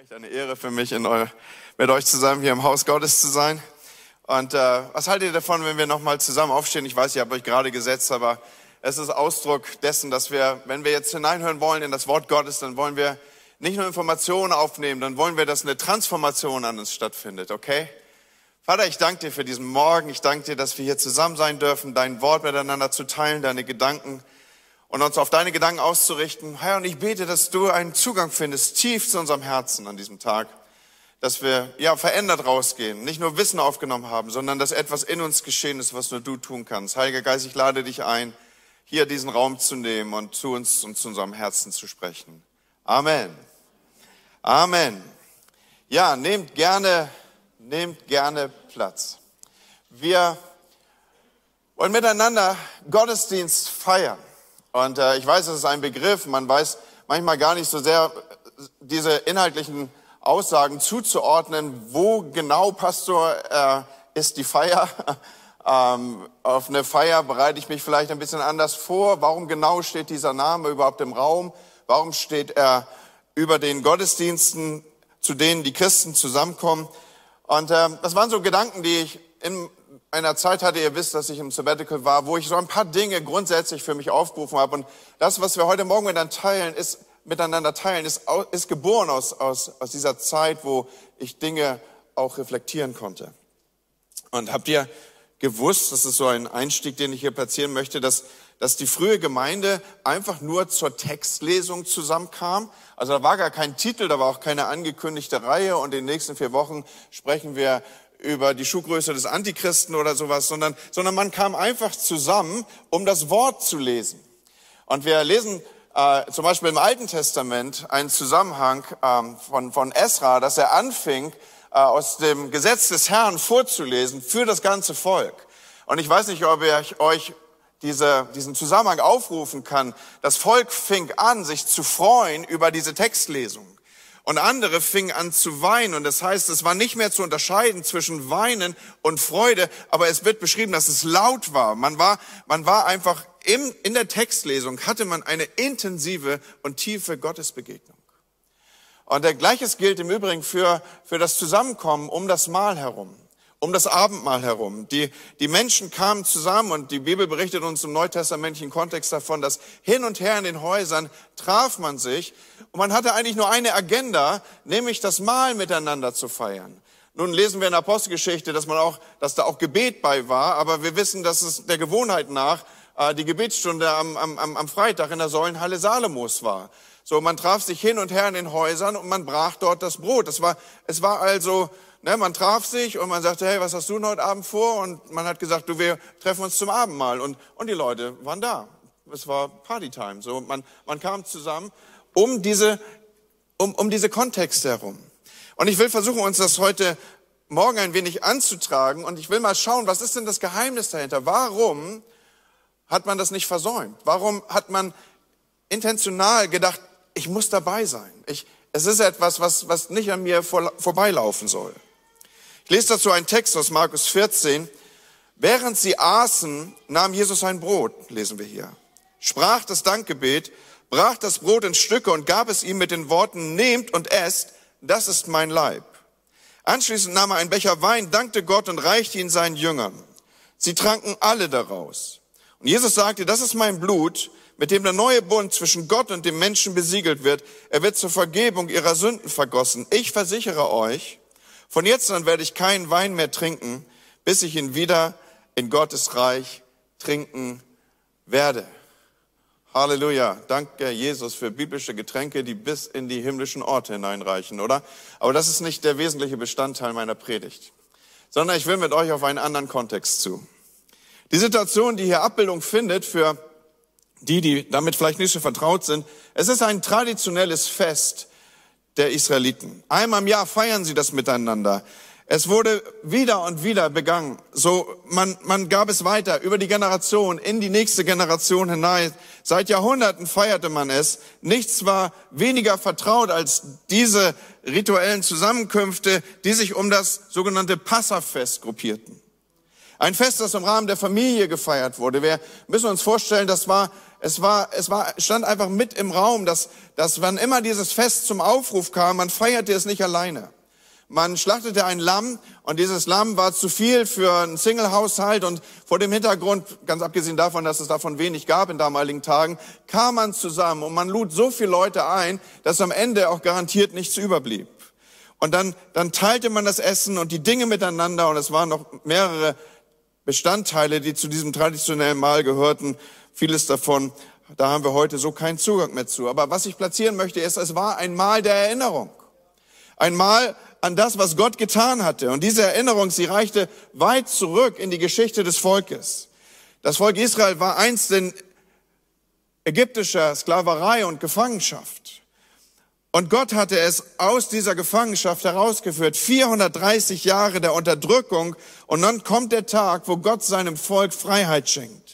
Echt eine Ehre für mich, in eu mit euch zusammen hier im Haus Gottes zu sein. Und äh, was haltet ihr davon, wenn wir nochmal zusammen aufstehen? Ich weiß, ich habe euch gerade gesetzt, aber es ist Ausdruck dessen, dass wir, wenn wir jetzt hineinhören wollen in das Wort Gottes, dann wollen wir nicht nur Informationen aufnehmen, dann wollen wir, dass eine Transformation an uns stattfindet, okay? Vater, ich danke dir für diesen Morgen. Ich danke dir, dass wir hier zusammen sein dürfen, dein Wort miteinander zu teilen, deine Gedanken und uns auf deine Gedanken auszurichten. Herr, und ich bete, dass du einen Zugang findest, tief zu unserem Herzen an diesem Tag, dass wir ja verändert rausgehen, nicht nur Wissen aufgenommen haben, sondern dass etwas in uns geschehen ist, was nur du tun kannst. Heiliger Geist, ich lade dich ein, hier diesen Raum zu nehmen und zu uns und zu unserem Herzen zu sprechen. Amen. Amen. Ja, nehmt gerne, nehmt gerne Platz. Wir wollen miteinander Gottesdienst feiern. Und äh, ich weiß, es ist ein Begriff, man weiß manchmal gar nicht so sehr diese inhaltlichen Aussagen zuzuordnen, wo genau, Pastor, äh, ist die Feier. ähm, auf eine Feier bereite ich mich vielleicht ein bisschen anders vor. Warum genau steht dieser Name überhaupt im Raum? Warum steht er über den Gottesdiensten, zu denen die Christen zusammenkommen? Und äh, das waren so Gedanken, die ich in einer Zeit hatte, ihr wisst, dass ich im Sabbatical war, wo ich so ein paar Dinge grundsätzlich für mich aufgerufen habe. Und das, was wir heute Morgen miteinander teilen, ist, miteinander teilen, ist, ist geboren aus, aus, aus dieser Zeit, wo ich Dinge auch reflektieren konnte. Und habt ihr gewusst, das ist so ein Einstieg, den ich hier platzieren möchte, dass, dass die frühe Gemeinde einfach nur zur Textlesung zusammenkam. Also da war gar kein Titel, da war auch keine angekündigte Reihe und in den nächsten vier Wochen sprechen wir über die Schuhgröße des Antichristen oder sowas, sondern, sondern man kam einfach zusammen, um das Wort zu lesen. Und wir lesen äh, zum Beispiel im Alten Testament einen Zusammenhang ähm, von, von Esra, dass er anfing, äh, aus dem Gesetz des Herrn vorzulesen für das ganze Volk. Und ich weiß nicht, ob ich euch diese, diesen Zusammenhang aufrufen kann. Das Volk fing an, sich zu freuen über diese Textlesung. Und andere fingen an zu weinen. Und das heißt, es war nicht mehr zu unterscheiden zwischen Weinen und Freude, aber es wird beschrieben, dass es laut war. Man war, man war einfach im, in der Textlesung hatte man eine intensive und tiefe Gottesbegegnung. Und der Gleiches gilt im Übrigen für, für das Zusammenkommen um das Mahl herum um das Abendmahl herum. Die, die Menschen kamen zusammen und die Bibel berichtet uns im neutestamentlichen Kontext davon, dass hin und her in den Häusern traf man sich und man hatte eigentlich nur eine Agenda, nämlich das Mahl miteinander zu feiern. Nun lesen wir in der Apostelgeschichte, dass man auch, dass da auch Gebet bei war, aber wir wissen, dass es der Gewohnheit nach äh, die Gebetsstunde am, am, am Freitag in der Säulenhalle Salomos war. So, man traf sich hin und her in den Häusern und man brach dort das Brot. Es war, es war also Ne, man traf sich und man sagte, hey, was hast du denn heute Abend vor? Und man hat gesagt, du, wir treffen uns zum Abendmahl. Und, und die Leute waren da. Es war Partytime. So, man, man kam zusammen um diese, um, um diese Kontexte herum. Und ich will versuchen, uns das heute Morgen ein wenig anzutragen. Und ich will mal schauen, was ist denn das Geheimnis dahinter? Warum hat man das nicht versäumt? Warum hat man intentional gedacht, ich muss dabei sein? Ich, es ist etwas, was, was nicht an mir vor, vorbeilaufen soll. Ich lese dazu einen Text aus Markus 14. Während sie aßen, nahm Jesus ein Brot, lesen wir hier, sprach das Dankgebet, brach das Brot in Stücke und gab es ihm mit den Worten, nehmt und esst, das ist mein Leib. Anschließend nahm er einen Becher Wein, dankte Gott und reichte ihn seinen Jüngern. Sie tranken alle daraus. Und Jesus sagte, das ist mein Blut, mit dem der neue Bund zwischen Gott und dem Menschen besiegelt wird. Er wird zur Vergebung ihrer Sünden vergossen. Ich versichere euch, von jetzt an werde ich keinen Wein mehr trinken, bis ich ihn wieder in Gottes Reich trinken werde. Halleluja. Danke, Jesus, für biblische Getränke, die bis in die himmlischen Orte hineinreichen, oder? Aber das ist nicht der wesentliche Bestandteil meiner Predigt, sondern ich will mit euch auf einen anderen Kontext zu. Die Situation, die hier Abbildung findet für die, die damit vielleicht nicht so vertraut sind, es ist ein traditionelles Fest, der Israeliten. Einmal im Jahr feiern sie das miteinander. Es wurde wieder und wieder begangen. So, man, man gab es weiter über die Generation, in die nächste Generation hinein. Seit Jahrhunderten feierte man es. Nichts war weniger vertraut als diese rituellen Zusammenkünfte, die sich um das sogenannte Passafest gruppierten. Ein Fest, das im Rahmen der Familie gefeiert wurde. Wir müssen uns vorstellen, das war es war, es war, stand einfach mit im Raum, dass, dass wann immer dieses Fest zum Aufruf kam, man feierte es nicht alleine. Man schlachtete ein Lamm und dieses Lamm war zu viel für einen Single-Haushalt und vor dem Hintergrund, ganz abgesehen davon, dass es davon wenig gab in damaligen Tagen, kam man zusammen und man lud so viele Leute ein, dass am Ende auch garantiert nichts überblieb. Und dann, dann teilte man das Essen und die Dinge miteinander und es waren noch mehrere Bestandteile, die zu diesem traditionellen Mahl gehörten. Vieles davon, da haben wir heute so keinen Zugang mehr zu. Aber was ich platzieren möchte, ist, es war ein Mahl der Erinnerung. Ein Mahl an das, was Gott getan hatte. Und diese Erinnerung, sie reichte weit zurück in die Geschichte des Volkes. Das Volk Israel war einst in ägyptischer Sklaverei und Gefangenschaft. Und Gott hatte es aus dieser Gefangenschaft herausgeführt. 430 Jahre der Unterdrückung. Und dann kommt der Tag, wo Gott seinem Volk Freiheit schenkt.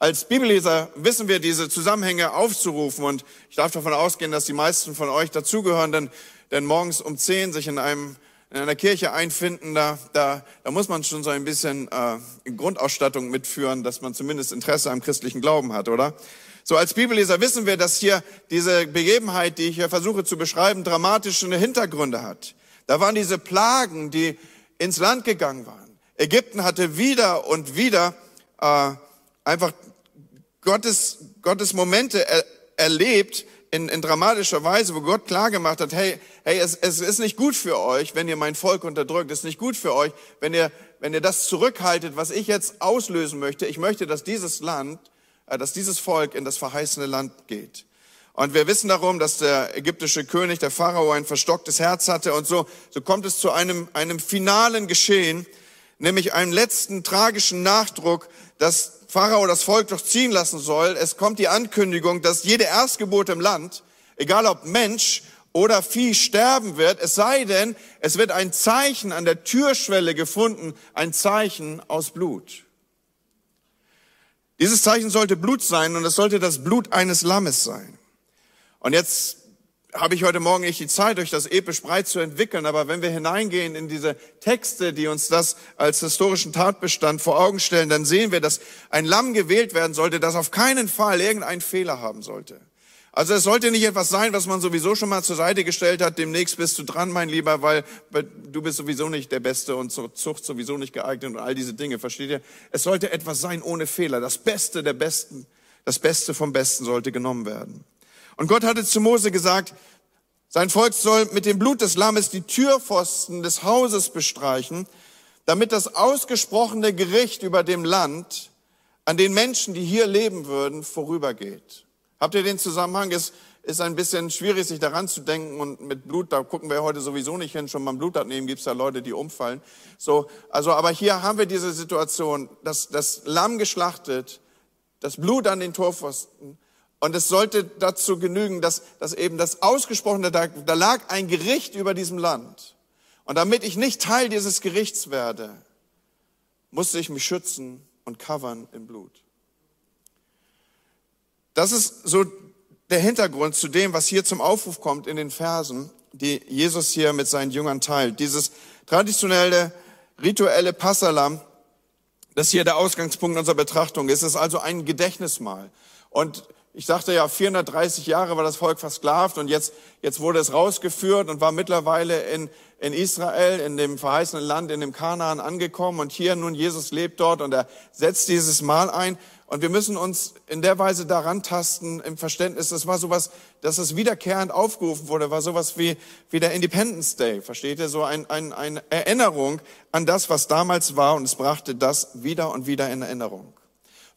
Als Bibelleser wissen wir diese Zusammenhänge aufzurufen. Und ich darf davon ausgehen, dass die meisten von euch dazugehören, denn denn morgens um zehn sich in einem in einer Kirche einfinden, da, da, da muss man schon so ein bisschen äh, Grundausstattung mitführen, dass man zumindest Interesse am christlichen Glauben hat, oder? So als Bibelleser wissen wir, dass hier diese Begebenheit, die ich hier versuche zu beschreiben, dramatische Hintergründe hat. Da waren diese Plagen, die ins Land gegangen waren. Ägypten hatte wieder und wieder äh, einfach Gottes, Gottes Momente er, erlebt, in, in dramatischer Weise, wo Gott klar gemacht hat, hey, hey, es, es ist nicht gut für euch, wenn ihr mein Volk unterdrückt. Es ist nicht gut für euch, wenn ihr, wenn ihr das zurückhaltet, was ich jetzt auslösen möchte. Ich möchte, dass dieses Land, äh, dass dieses Volk in das verheißene Land geht. Und wir wissen darum, dass der ägyptische König, der Pharao, ein verstocktes Herz hatte. Und so, so kommt es zu einem, einem finalen Geschehen, nämlich einem letzten tragischen Nachdruck, dass Pharao das Volk durchziehen lassen soll. Es kommt die Ankündigung, dass jede Erstgeburt im Land, egal ob Mensch oder Vieh, sterben wird, es sei denn, es wird ein Zeichen an der Türschwelle gefunden, ein Zeichen aus Blut. Dieses Zeichen sollte Blut sein und es sollte das Blut eines Lammes sein. Und jetzt habe ich heute Morgen nicht die Zeit, euch das episch breit zu entwickeln, aber wenn wir hineingehen in diese Texte, die uns das als historischen Tatbestand vor Augen stellen, dann sehen wir, dass ein Lamm gewählt werden sollte, das auf keinen Fall irgendeinen Fehler haben sollte. Also es sollte nicht etwas sein, was man sowieso schon mal zur Seite gestellt hat, demnächst bist du dran, mein Lieber, weil, du bist sowieso nicht der Beste und zur Zucht sowieso nicht geeignet und all diese Dinge, versteht ihr? Es sollte etwas sein ohne Fehler. Das Beste der Besten, das Beste vom Besten sollte genommen werden. Und Gott hatte zu Mose gesagt, sein Volk soll mit dem Blut des Lammes die Türpfosten des Hauses bestreichen, damit das ausgesprochene Gericht über dem Land an den Menschen, die hier leben würden, vorübergeht. Habt ihr den Zusammenhang? Es ist ein bisschen schwierig, sich daran zu denken und mit Blut, da gucken wir heute sowieso nicht hin, schon beim Blut abnehmen gibt es da Leute, die umfallen. So, also, aber hier haben wir diese Situation, dass das Lamm geschlachtet, das Blut an den Torpfosten und es sollte dazu genügen, dass, dass eben das Ausgesprochene, da, da lag ein Gericht über diesem Land. Und damit ich nicht Teil dieses Gerichts werde, musste ich mich schützen und covern im Blut. Das ist so der Hintergrund zu dem, was hier zum Aufruf kommt in den Versen, die Jesus hier mit seinen Jüngern teilt. Dieses traditionelle, rituelle Passalam, das hier der Ausgangspunkt unserer Betrachtung ist, ist also ein Gedächtnismal. Und ich sagte ja, 430 Jahre war das Volk versklavt und jetzt, jetzt wurde es rausgeführt und war mittlerweile in, in Israel, in dem verheißenen Land, in dem Kanaan angekommen und hier nun Jesus lebt dort und er setzt dieses Mal ein und wir müssen uns in der Weise daran tasten im Verständnis, das war sowas, dass es wiederkehrend aufgerufen wurde, war sowas wie, wie der Independence Day, versteht ihr? So ein, ein, eine Erinnerung an das, was damals war und es brachte das wieder und wieder in Erinnerung.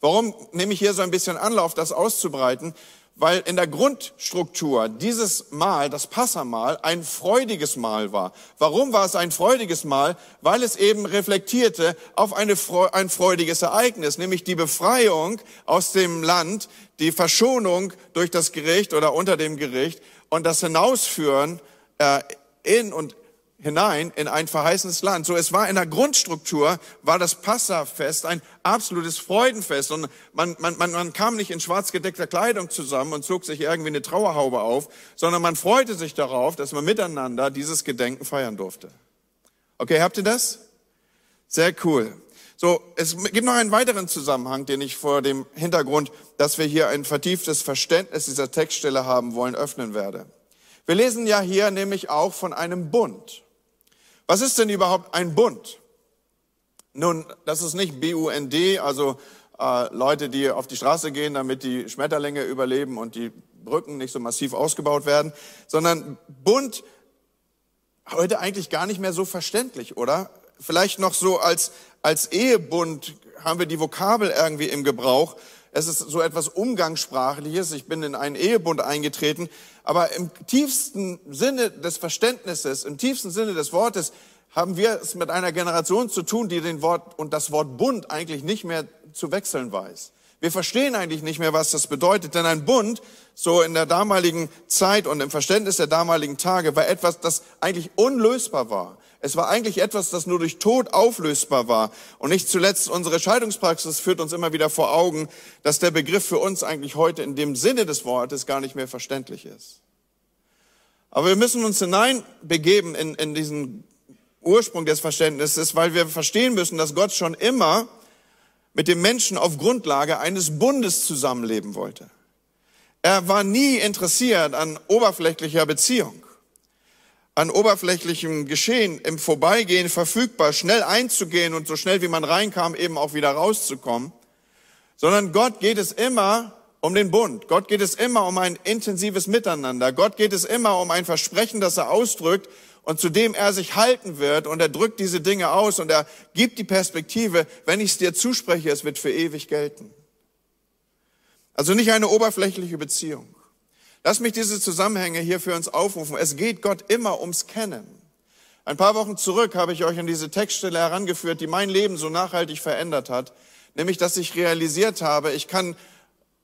Warum nehme ich hier so ein bisschen Anlauf, das auszubreiten? Weil in der Grundstruktur dieses Mahl, das Passamal, ein freudiges Mahl war. Warum war es ein freudiges Mahl? Weil es eben reflektierte auf eine, ein freudiges Ereignis, nämlich die Befreiung aus dem Land, die Verschonung durch das Gericht oder unter dem Gericht und das Hinausführen äh, in und hinein in ein verheißenes Land. So, es war in der Grundstruktur, war das Passafest ein absolutes Freudenfest und man, man, man, man kam nicht in schwarz gedeckter Kleidung zusammen und zog sich irgendwie eine Trauerhaube auf, sondern man freute sich darauf, dass man miteinander dieses Gedenken feiern durfte. Okay, habt ihr das? Sehr cool. So, es gibt noch einen weiteren Zusammenhang, den ich vor dem Hintergrund, dass wir hier ein vertieftes Verständnis dieser Textstelle haben wollen, öffnen werde. Wir lesen ja hier nämlich auch von einem Bund. Was ist denn überhaupt ein Bund? Nun, das ist nicht B-U-N-D, also äh, Leute, die auf die Straße gehen, damit die Schmetterlinge überleben und die Brücken nicht so massiv ausgebaut werden, sondern Bund heute eigentlich gar nicht mehr so verständlich, oder? Vielleicht noch so als, als Ehebund haben wir die Vokabel irgendwie im Gebrauch. Es ist so etwas Umgangssprachliches. Ich bin in einen Ehebund eingetreten. Aber im tiefsten Sinne des Verständnisses, im tiefsten Sinne des Wortes, haben wir es mit einer Generation zu tun, die den Wort und das Wort Bund eigentlich nicht mehr zu wechseln weiß. Wir verstehen eigentlich nicht mehr, was das bedeutet, denn ein Bund, so in der damaligen Zeit und im Verständnis der damaligen Tage, war etwas, das eigentlich unlösbar war. Es war eigentlich etwas, das nur durch Tod auflösbar war. Und nicht zuletzt unsere Scheidungspraxis führt uns immer wieder vor Augen, dass der Begriff für uns eigentlich heute in dem Sinne des Wortes gar nicht mehr verständlich ist. Aber wir müssen uns hineinbegeben in, in diesen Ursprung des Verständnisses, weil wir verstehen müssen, dass Gott schon immer mit dem Menschen auf Grundlage eines Bundes zusammenleben wollte. Er war nie interessiert an oberflächlicher Beziehung an oberflächlichem Geschehen im Vorbeigehen verfügbar, schnell einzugehen und so schnell wie man reinkam, eben auch wieder rauszukommen, sondern Gott geht es immer um den Bund. Gott geht es immer um ein intensives Miteinander. Gott geht es immer um ein Versprechen, das er ausdrückt und zu dem er sich halten wird und er drückt diese Dinge aus und er gibt die Perspektive, wenn ich es dir zuspreche, es wird für ewig gelten. Also nicht eine oberflächliche Beziehung. Lass mich diese Zusammenhänge hier für uns aufrufen. Es geht Gott immer ums Kennen. Ein paar Wochen zurück habe ich euch an diese Textstelle herangeführt, die mein Leben so nachhaltig verändert hat, nämlich dass ich realisiert habe, ich kann,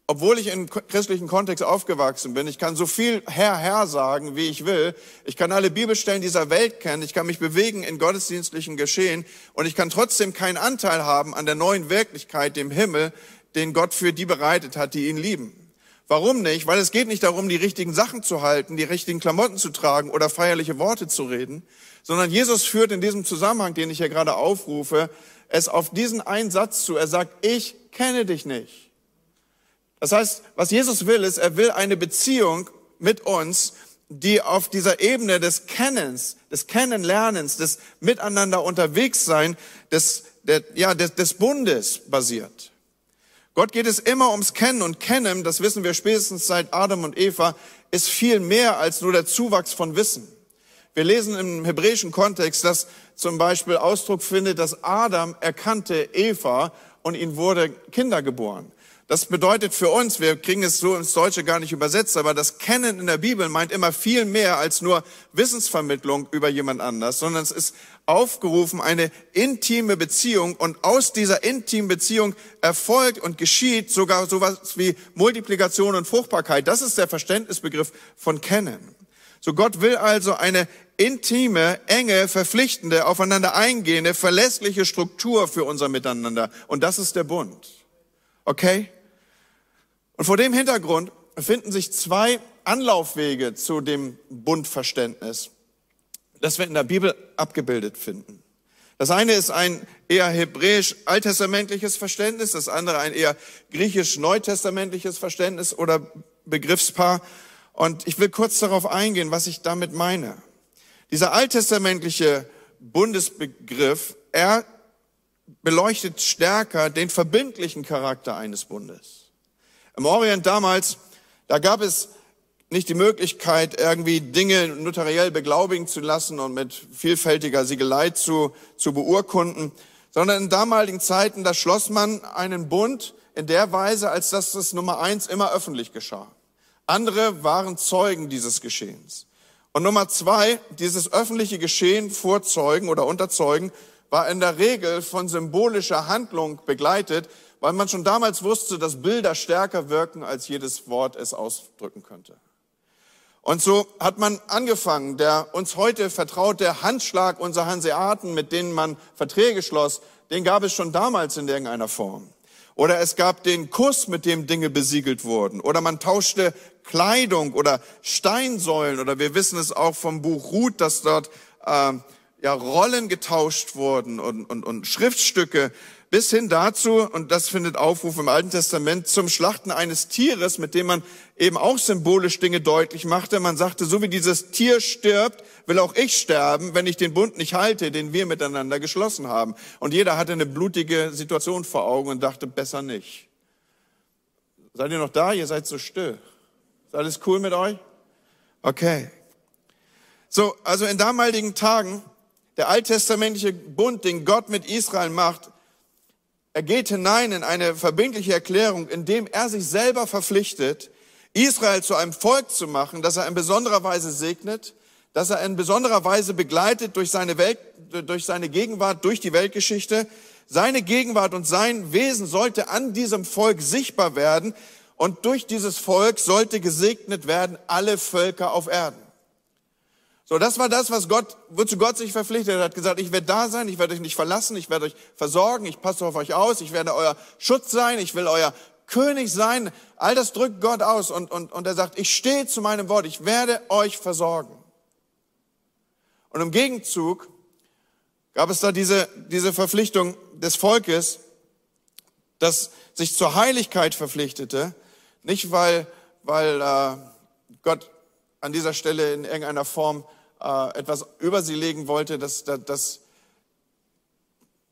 obwohl ich in christlichen Kontext aufgewachsen bin, ich kann so viel Herr, Herr sagen, wie ich will, ich kann alle Bibelstellen dieser Welt kennen, ich kann mich bewegen in gottesdienstlichen Geschehen und ich kann trotzdem keinen Anteil haben an der neuen Wirklichkeit, dem Himmel, den Gott für die bereitet hat, die ihn lieben. Warum nicht? Weil es geht nicht darum, die richtigen Sachen zu halten, die richtigen Klamotten zu tragen oder feierliche Worte zu reden, sondern Jesus führt in diesem Zusammenhang, den ich hier gerade aufrufe, es auf diesen einen Satz zu. Er sagt, ich kenne dich nicht. Das heißt, was Jesus will, ist, er will eine Beziehung mit uns, die auf dieser Ebene des Kennens, des Kennenlernens, des Miteinander unterwegs sein, des, der, ja, des, des Bundes basiert. Gott geht es immer ums Kennen und Kennen, das wissen wir spätestens seit Adam und Eva, ist viel mehr als nur der Zuwachs von Wissen. Wir lesen im hebräischen Kontext, dass zum Beispiel Ausdruck findet, dass Adam erkannte Eva und ihm wurde Kinder geboren. Das bedeutet für uns, wir kriegen es so ins Deutsche gar nicht übersetzt, aber das Kennen in der Bibel meint immer viel mehr als nur Wissensvermittlung über jemand anders, sondern es ist aufgerufen, eine intime Beziehung und aus dieser intimen Beziehung erfolgt und geschieht sogar sowas wie Multiplikation und Fruchtbarkeit. Das ist der Verständnisbegriff von Kennen. So Gott will also eine intime, enge, verpflichtende, aufeinander eingehende, verlässliche Struktur für unser Miteinander. Und das ist der Bund. Okay? Und vor dem Hintergrund finden sich zwei Anlaufwege zu dem Bundverständnis, das wir in der Bibel abgebildet finden. Das eine ist ein eher hebräisch-alttestamentliches Verständnis, das andere ein eher griechisch-neutestamentliches Verständnis oder Begriffspaar. Und ich will kurz darauf eingehen, was ich damit meine. Dieser alttestamentliche Bundesbegriff, er beleuchtet stärker den verbindlichen Charakter eines Bundes. Im Orient damals, da gab es nicht die Möglichkeit, irgendwie Dinge notariell beglaubigen zu lassen und mit vielfältiger Siegelei zu, zu beurkunden, sondern in damaligen Zeiten, da schloss man einen Bund in der Weise, als dass das Nummer eins immer öffentlich geschah. Andere waren Zeugen dieses Geschehens. Und Nummer zwei, dieses öffentliche Geschehen vor Zeugen oder unter Zeugen war in der Regel von symbolischer Handlung begleitet, weil man schon damals wusste, dass Bilder stärker wirken, als jedes Wort es ausdrücken könnte. Und so hat man angefangen, der uns heute vertraut, der Handschlag unserer Hanseaten, mit denen man Verträge schloss, den gab es schon damals in irgendeiner Form. Oder es gab den Kuss, mit dem Dinge besiegelt wurden. Oder man tauschte Kleidung oder Steinsäulen. Oder wir wissen es auch vom Buch Ruth, dass dort äh, ja, Rollen getauscht wurden und, und, und Schriftstücke bis hin dazu, und das findet Aufruf im Alten Testament, zum Schlachten eines Tieres, mit dem man eben auch symbolisch Dinge deutlich machte. Man sagte, so wie dieses Tier stirbt, will auch ich sterben, wenn ich den Bund nicht halte, den wir miteinander geschlossen haben. Und jeder hatte eine blutige Situation vor Augen und dachte, besser nicht. Seid ihr noch da? Ihr seid so still. Ist alles cool mit euch? Okay. So, also in damaligen Tagen, der alttestamentliche Bund, den Gott mit Israel macht, er geht hinein in eine verbindliche Erklärung, indem er sich selber verpflichtet, Israel zu einem Volk zu machen, das er in besonderer Weise segnet, dass er in besonderer Weise begleitet durch seine Welt, durch seine Gegenwart, durch die Weltgeschichte. Seine Gegenwart und sein Wesen sollte an diesem Volk sichtbar werden und durch dieses Volk sollte gesegnet werden alle Völker auf Erden. So, das war das, was Gott, wozu Gott sich verpflichtet hat. Er hat gesagt, ich werde da sein, ich werde euch nicht verlassen, ich werde euch versorgen, ich passe auf euch aus, ich werde euer Schutz sein, ich will euer König sein. All das drückt Gott aus und, und, und er sagt, ich stehe zu meinem Wort, ich werde euch versorgen. Und im Gegenzug gab es da diese, diese Verpflichtung des Volkes, das sich zur Heiligkeit verpflichtete, nicht weil, weil äh, Gott an dieser Stelle in irgendeiner Form äh, etwas über sie legen wollte, das, das,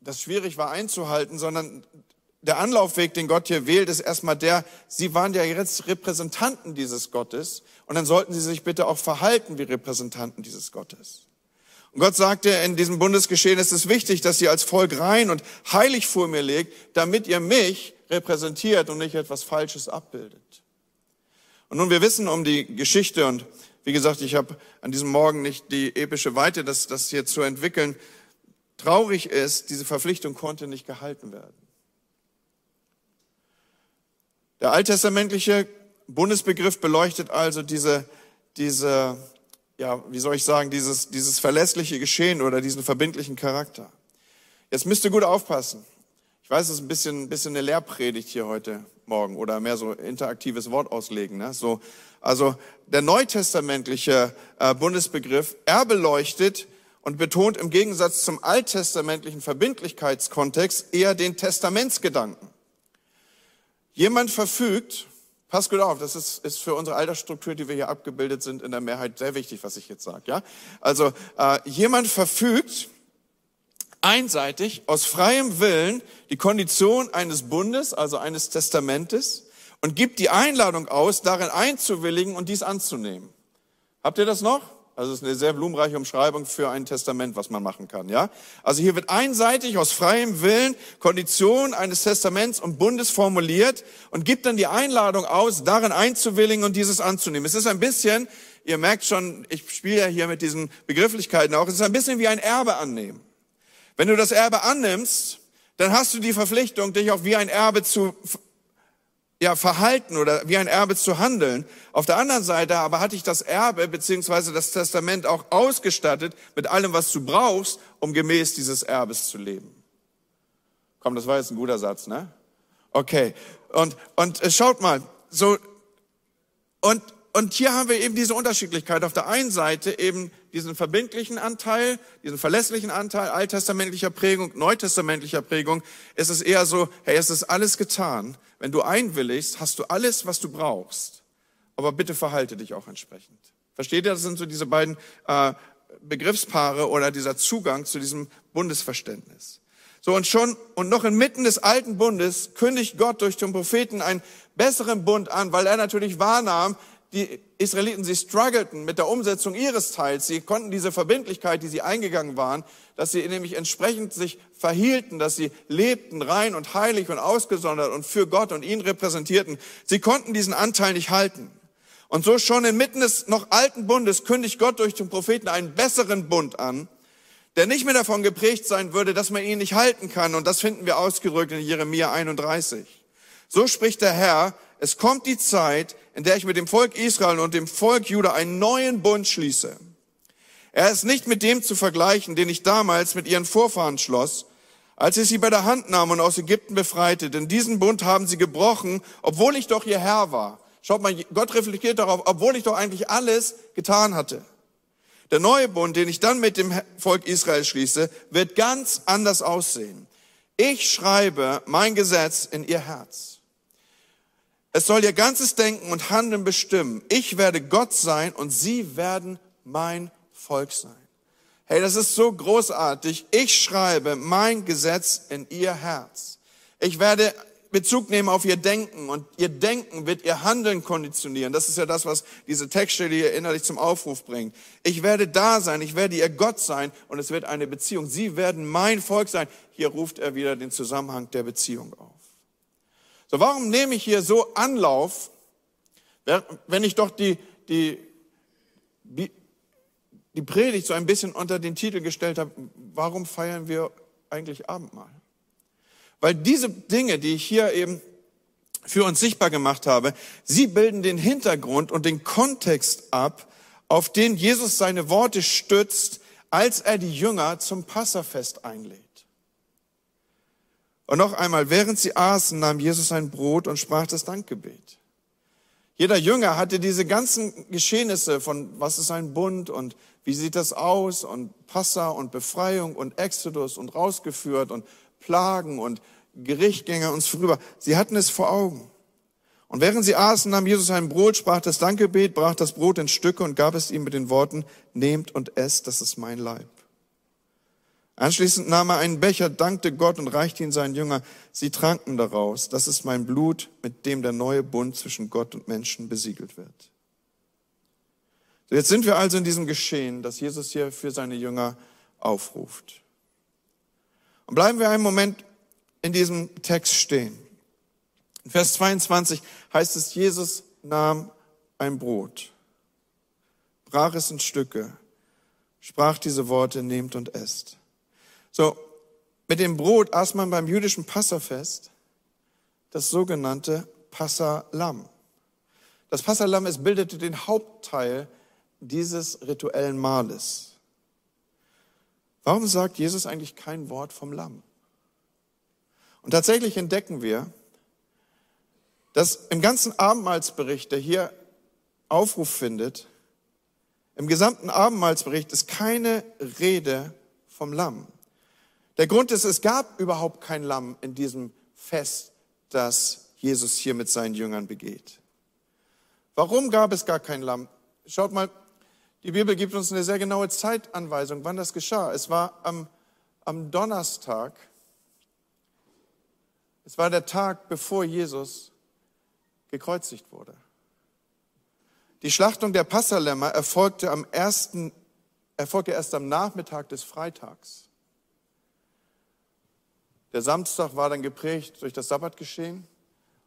das, schwierig war einzuhalten, sondern der Anlaufweg, den Gott hier wählt, ist erstmal der, sie waren ja jetzt Repräsentanten dieses Gottes und dann sollten sie sich bitte auch verhalten wie Repräsentanten dieses Gottes. Und Gott sagte, in diesem Bundesgeschehen ist es wichtig, dass ihr als Volk rein und heilig vor mir legt, damit ihr mich repräsentiert und nicht etwas Falsches abbildet. Und nun, wir wissen um die Geschichte und wie gesagt, ich habe an diesem Morgen nicht die epische Weite, das, das hier zu entwickeln. Traurig ist, diese Verpflichtung konnte nicht gehalten werden. Der alttestamentliche Bundesbegriff beleuchtet also diese, diese, ja, wie soll ich sagen, dieses, dieses verlässliche Geschehen oder diesen verbindlichen Charakter. Jetzt müsst ihr gut aufpassen. Ich weiß, es ist ein bisschen, ein bisschen eine Lehrpredigt hier heute Morgen oder mehr so interaktives Wort auslegen. Ne? So, also der neutestamentliche äh, Bundesbegriff, er beleuchtet und betont im Gegensatz zum alttestamentlichen Verbindlichkeitskontext eher den Testamentsgedanken. Jemand verfügt, pass gut auf, das ist, ist für unsere Altersstruktur, die wir hier abgebildet sind, in der Mehrheit sehr wichtig, was ich jetzt sage. Ja? Also äh, jemand verfügt einseitig aus freiem Willen die Kondition eines Bundes, also eines Testamentes, und gibt die Einladung aus, darin einzuwilligen und dies anzunehmen. Habt ihr das noch? Also es ist eine sehr blumenreiche Umschreibung für ein Testament, was man machen kann, ja? Also hier wird einseitig aus freiem Willen Kondition eines Testaments und Bundes formuliert und gibt dann die Einladung aus, darin einzuwilligen und dieses anzunehmen. Es ist ein bisschen, ihr merkt schon, ich spiele ja hier mit diesen Begrifflichkeiten auch, es ist ein bisschen wie ein Erbe annehmen. Wenn du das Erbe annimmst, dann hast du die Verpflichtung, dich auch wie ein Erbe zu ja, verhalten oder wie ein Erbe zu handeln. Auf der anderen Seite aber hatte ich das Erbe beziehungsweise das Testament auch ausgestattet mit allem, was du brauchst, um gemäß dieses Erbes zu leben. Komm, das war jetzt ein guter Satz, ne? Okay. Und, und äh, schaut mal, so, und, und hier haben wir eben diese Unterschiedlichkeit. Auf der einen Seite eben diesen verbindlichen Anteil, diesen verlässlichen Anteil alttestamentlicher Prägung, neutestamentlicher Prägung, ist es eher so, hey, es ist alles getan. Wenn du einwilligst, hast du alles, was du brauchst. Aber bitte verhalte dich auch entsprechend. Versteht ihr? Das sind so diese beiden äh, Begriffspaare oder dieser Zugang zu diesem Bundesverständnis. So und schon und noch inmitten des alten Bundes kündigt Gott durch den Propheten einen besseren Bund an, weil er natürlich wahrnahm, die Israeliten, sie struggleten mit der Umsetzung ihres Teils. Sie konnten diese Verbindlichkeit, die sie eingegangen waren, dass sie nämlich entsprechend sich verhielten, dass sie lebten rein und heilig und ausgesondert und für Gott und ihn repräsentierten. Sie konnten diesen Anteil nicht halten. Und so schon inmitten des noch alten Bundes kündigt Gott durch den Propheten einen besseren Bund an, der nicht mehr davon geprägt sein würde, dass man ihn nicht halten kann. Und das finden wir ausgerückt in Jeremia 31. So spricht der Herr, es kommt die Zeit, in der ich mit dem Volk Israel und dem Volk Juda einen neuen Bund schließe. Er ist nicht mit dem zu vergleichen, den ich damals mit ihren Vorfahren schloss, als ich sie bei der Hand nahm und aus Ägypten befreite. Denn diesen Bund haben sie gebrochen, obwohl ich doch ihr Herr war. Schaut mal, Gott reflektiert darauf, obwohl ich doch eigentlich alles getan hatte. Der neue Bund, den ich dann mit dem Volk Israel schließe, wird ganz anders aussehen. Ich schreibe mein Gesetz in ihr Herz. Es soll ihr ganzes Denken und Handeln bestimmen. Ich werde Gott sein und sie werden mein Volk sein. Hey, das ist so großartig. Ich schreibe mein Gesetz in ihr Herz. Ich werde Bezug nehmen auf ihr Denken und ihr Denken wird ihr Handeln konditionieren. Das ist ja das, was diese Textstelle hier innerlich zum Aufruf bringt. Ich werde da sein, ich werde ihr Gott sein und es wird eine Beziehung. Sie werden mein Volk sein. Hier ruft er wieder den Zusammenhang der Beziehung auf. So, warum nehme ich hier so Anlauf, wenn ich doch die, die, die Predigt so ein bisschen unter den Titel gestellt habe, warum feiern wir eigentlich Abendmahl? Weil diese Dinge, die ich hier eben für uns sichtbar gemacht habe, sie bilden den Hintergrund und den Kontext ab, auf den Jesus seine Worte stützt, als er die Jünger zum Passafest einlädt. Und noch einmal, während sie aßen, nahm Jesus ein Brot und sprach das Dankgebet. Jeder Jünger hatte diese ganzen Geschehnisse von was ist ein Bund und wie sieht das aus und Passa und Befreiung und Exodus und rausgeführt und Plagen und Gerichtgänger uns vorüber. Sie hatten es vor Augen. Und während sie aßen, nahm Jesus ein Brot, sprach das Dankgebet, brach das Brot in Stücke und gab es ihm mit den Worten, nehmt und esst, das ist mein Leib. Anschließend nahm er einen Becher, dankte Gott und reichte ihn seinen Jünger. Sie tranken daraus. Das ist mein Blut, mit dem der neue Bund zwischen Gott und Menschen besiegelt wird. So, jetzt sind wir also in diesem Geschehen, das Jesus hier für seine Jünger aufruft. Und bleiben wir einen Moment in diesem Text stehen. In Vers 22 heißt es, Jesus nahm ein Brot, brach es in Stücke, sprach diese Worte, nehmt und esst. So, mit dem Brot aß man beim jüdischen Passafest das sogenannte Passalam. Das Passalam, es bildete den Hauptteil dieses rituellen Mahles. Warum sagt Jesus eigentlich kein Wort vom Lamm? Und tatsächlich entdecken wir, dass im ganzen Abendmahlsbericht, der hier Aufruf findet, im gesamten Abendmahlsbericht ist keine Rede vom Lamm. Der Grund ist, es gab überhaupt kein Lamm in diesem Fest, das Jesus hier mit seinen Jüngern begeht. Warum gab es gar kein Lamm? Schaut mal, die Bibel gibt uns eine sehr genaue Zeitanweisung, wann das geschah. Es war am, am Donnerstag es war der Tag, bevor Jesus gekreuzigt wurde. Die Schlachtung der Passalämmer erfolgte am ersten, erfolgte erst am Nachmittag des Freitags. Der Samstag war dann geprägt durch das Sabbatgeschehen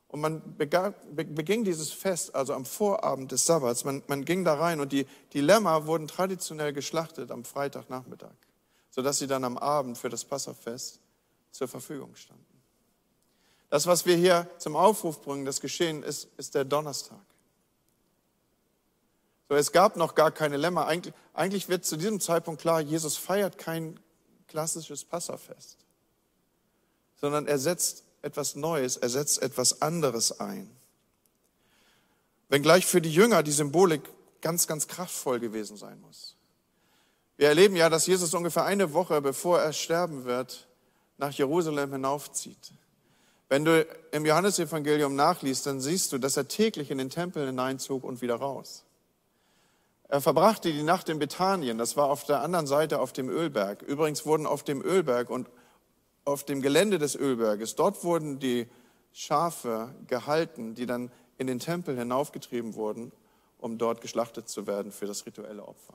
und man beging dieses Fest, also am Vorabend des Sabbats. Man, man ging da rein und die, die Lämmer wurden traditionell geschlachtet am Freitagnachmittag, sodass sie dann am Abend für das Passafest zur Verfügung standen. Das, was wir hier zum Aufruf bringen, das Geschehen, ist, ist der Donnerstag. So, es gab noch gar keine Lämmer. Eigentlich, eigentlich wird zu diesem Zeitpunkt klar, Jesus feiert kein klassisches Passafest, sondern er setzt etwas Neues, er setzt etwas anderes ein. Wenngleich für die Jünger die Symbolik ganz, ganz kraftvoll gewesen sein muss. Wir erleben ja, dass Jesus ungefähr eine Woche bevor er sterben wird, nach Jerusalem hinaufzieht. Wenn du im Johannesevangelium nachliest, dann siehst du, dass er täglich in den Tempel hineinzog und wieder raus. Er verbrachte die Nacht in Bethanien, das war auf der anderen Seite auf dem Ölberg. Übrigens wurden auf dem Ölberg und auf dem Gelände des Ölberges, dort wurden die Schafe gehalten, die dann in den Tempel hinaufgetrieben wurden, um dort geschlachtet zu werden für das rituelle Opfer.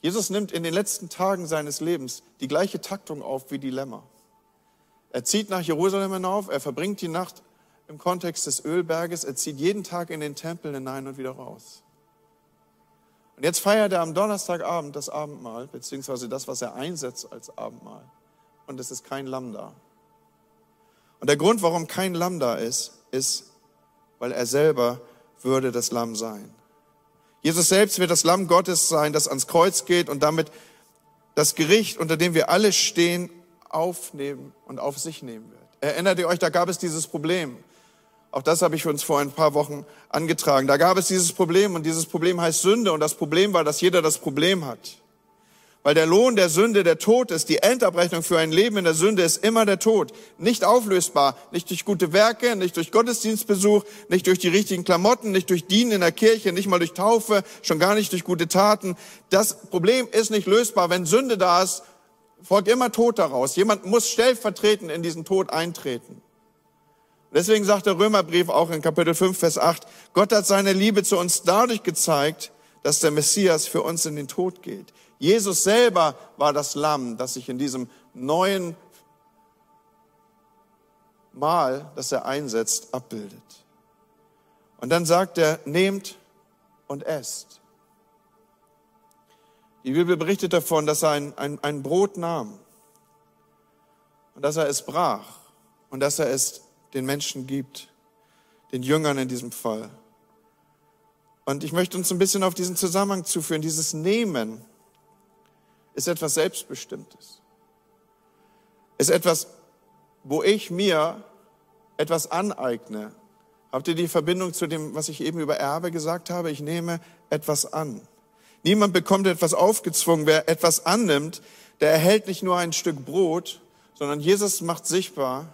Jesus nimmt in den letzten Tagen seines Lebens die gleiche Taktung auf wie die Lämmer. Er zieht nach Jerusalem hinauf, er verbringt die Nacht im Kontext des Ölberges, er zieht jeden Tag in den Tempel hinein und wieder raus. Und jetzt feiert er am Donnerstagabend das Abendmahl, beziehungsweise das, was er einsetzt als Abendmahl. Und es ist kein Lamm da. Und der Grund, warum kein Lamm da ist, ist, weil er selber würde das Lamm sein. Jesus selbst wird das Lamm Gottes sein, das ans Kreuz geht und damit das Gericht, unter dem wir alle stehen, aufnehmen und auf sich nehmen wird. Erinnert ihr euch, da gab es dieses Problem. Auch das habe ich uns vor ein paar Wochen angetragen. Da gab es dieses Problem und dieses Problem heißt Sünde und das Problem war, dass jeder das Problem hat. Weil der Lohn der Sünde der Tod ist. Die Endabrechnung für ein Leben in der Sünde ist immer der Tod. Nicht auflösbar. Nicht durch gute Werke, nicht durch Gottesdienstbesuch, nicht durch die richtigen Klamotten, nicht durch Dienen in der Kirche, nicht mal durch Taufe, schon gar nicht durch gute Taten. Das Problem ist nicht lösbar. Wenn Sünde da ist, folgt immer Tod daraus. Jemand muss stellvertretend in diesen Tod eintreten. Deswegen sagt der Römerbrief auch in Kapitel 5, Vers 8, Gott hat seine Liebe zu uns dadurch gezeigt, dass der Messias für uns in den Tod geht. Jesus selber war das Lamm, das sich in diesem neuen Mahl, das er einsetzt, abbildet. Und dann sagt er, nehmt und esst. Die Bibel berichtet davon, dass er ein, ein, ein Brot nahm und dass er es brach und dass er es den Menschen gibt, den Jüngern in diesem Fall. Und ich möchte uns ein bisschen auf diesen Zusammenhang zuführen. Dieses Nehmen ist etwas Selbstbestimmtes. Ist etwas, wo ich mir etwas aneigne. Habt ihr die Verbindung zu dem, was ich eben über Erbe gesagt habe? Ich nehme etwas an. Niemand bekommt etwas aufgezwungen. Wer etwas annimmt, der erhält nicht nur ein Stück Brot, sondern Jesus macht sichtbar,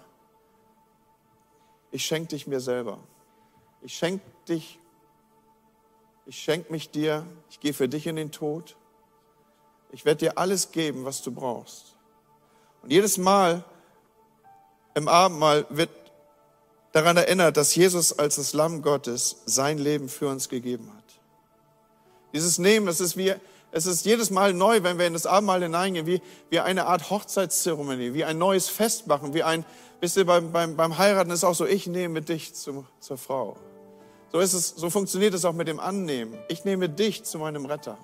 ich schenke dich mir selber. Ich schenke dich, ich schenke mich dir, ich gehe für dich in den Tod. Ich werde dir alles geben, was du brauchst. Und jedes Mal im Abendmahl wird daran erinnert, dass Jesus als das Lamm Gottes sein Leben für uns gegeben hat. Dieses Nehmen, es ist wie, es ist jedes Mal neu, wenn wir in das Abendmahl hineingehen, wie, wie eine Art Hochzeitszeremonie, wie ein neues Fest machen, wie ein, wisst ihr, beim, beim, beim Heiraten ist auch so, ich nehme dich zu, zur Frau. So ist es, so funktioniert es auch mit dem Annehmen. Ich nehme dich zu meinem Retter.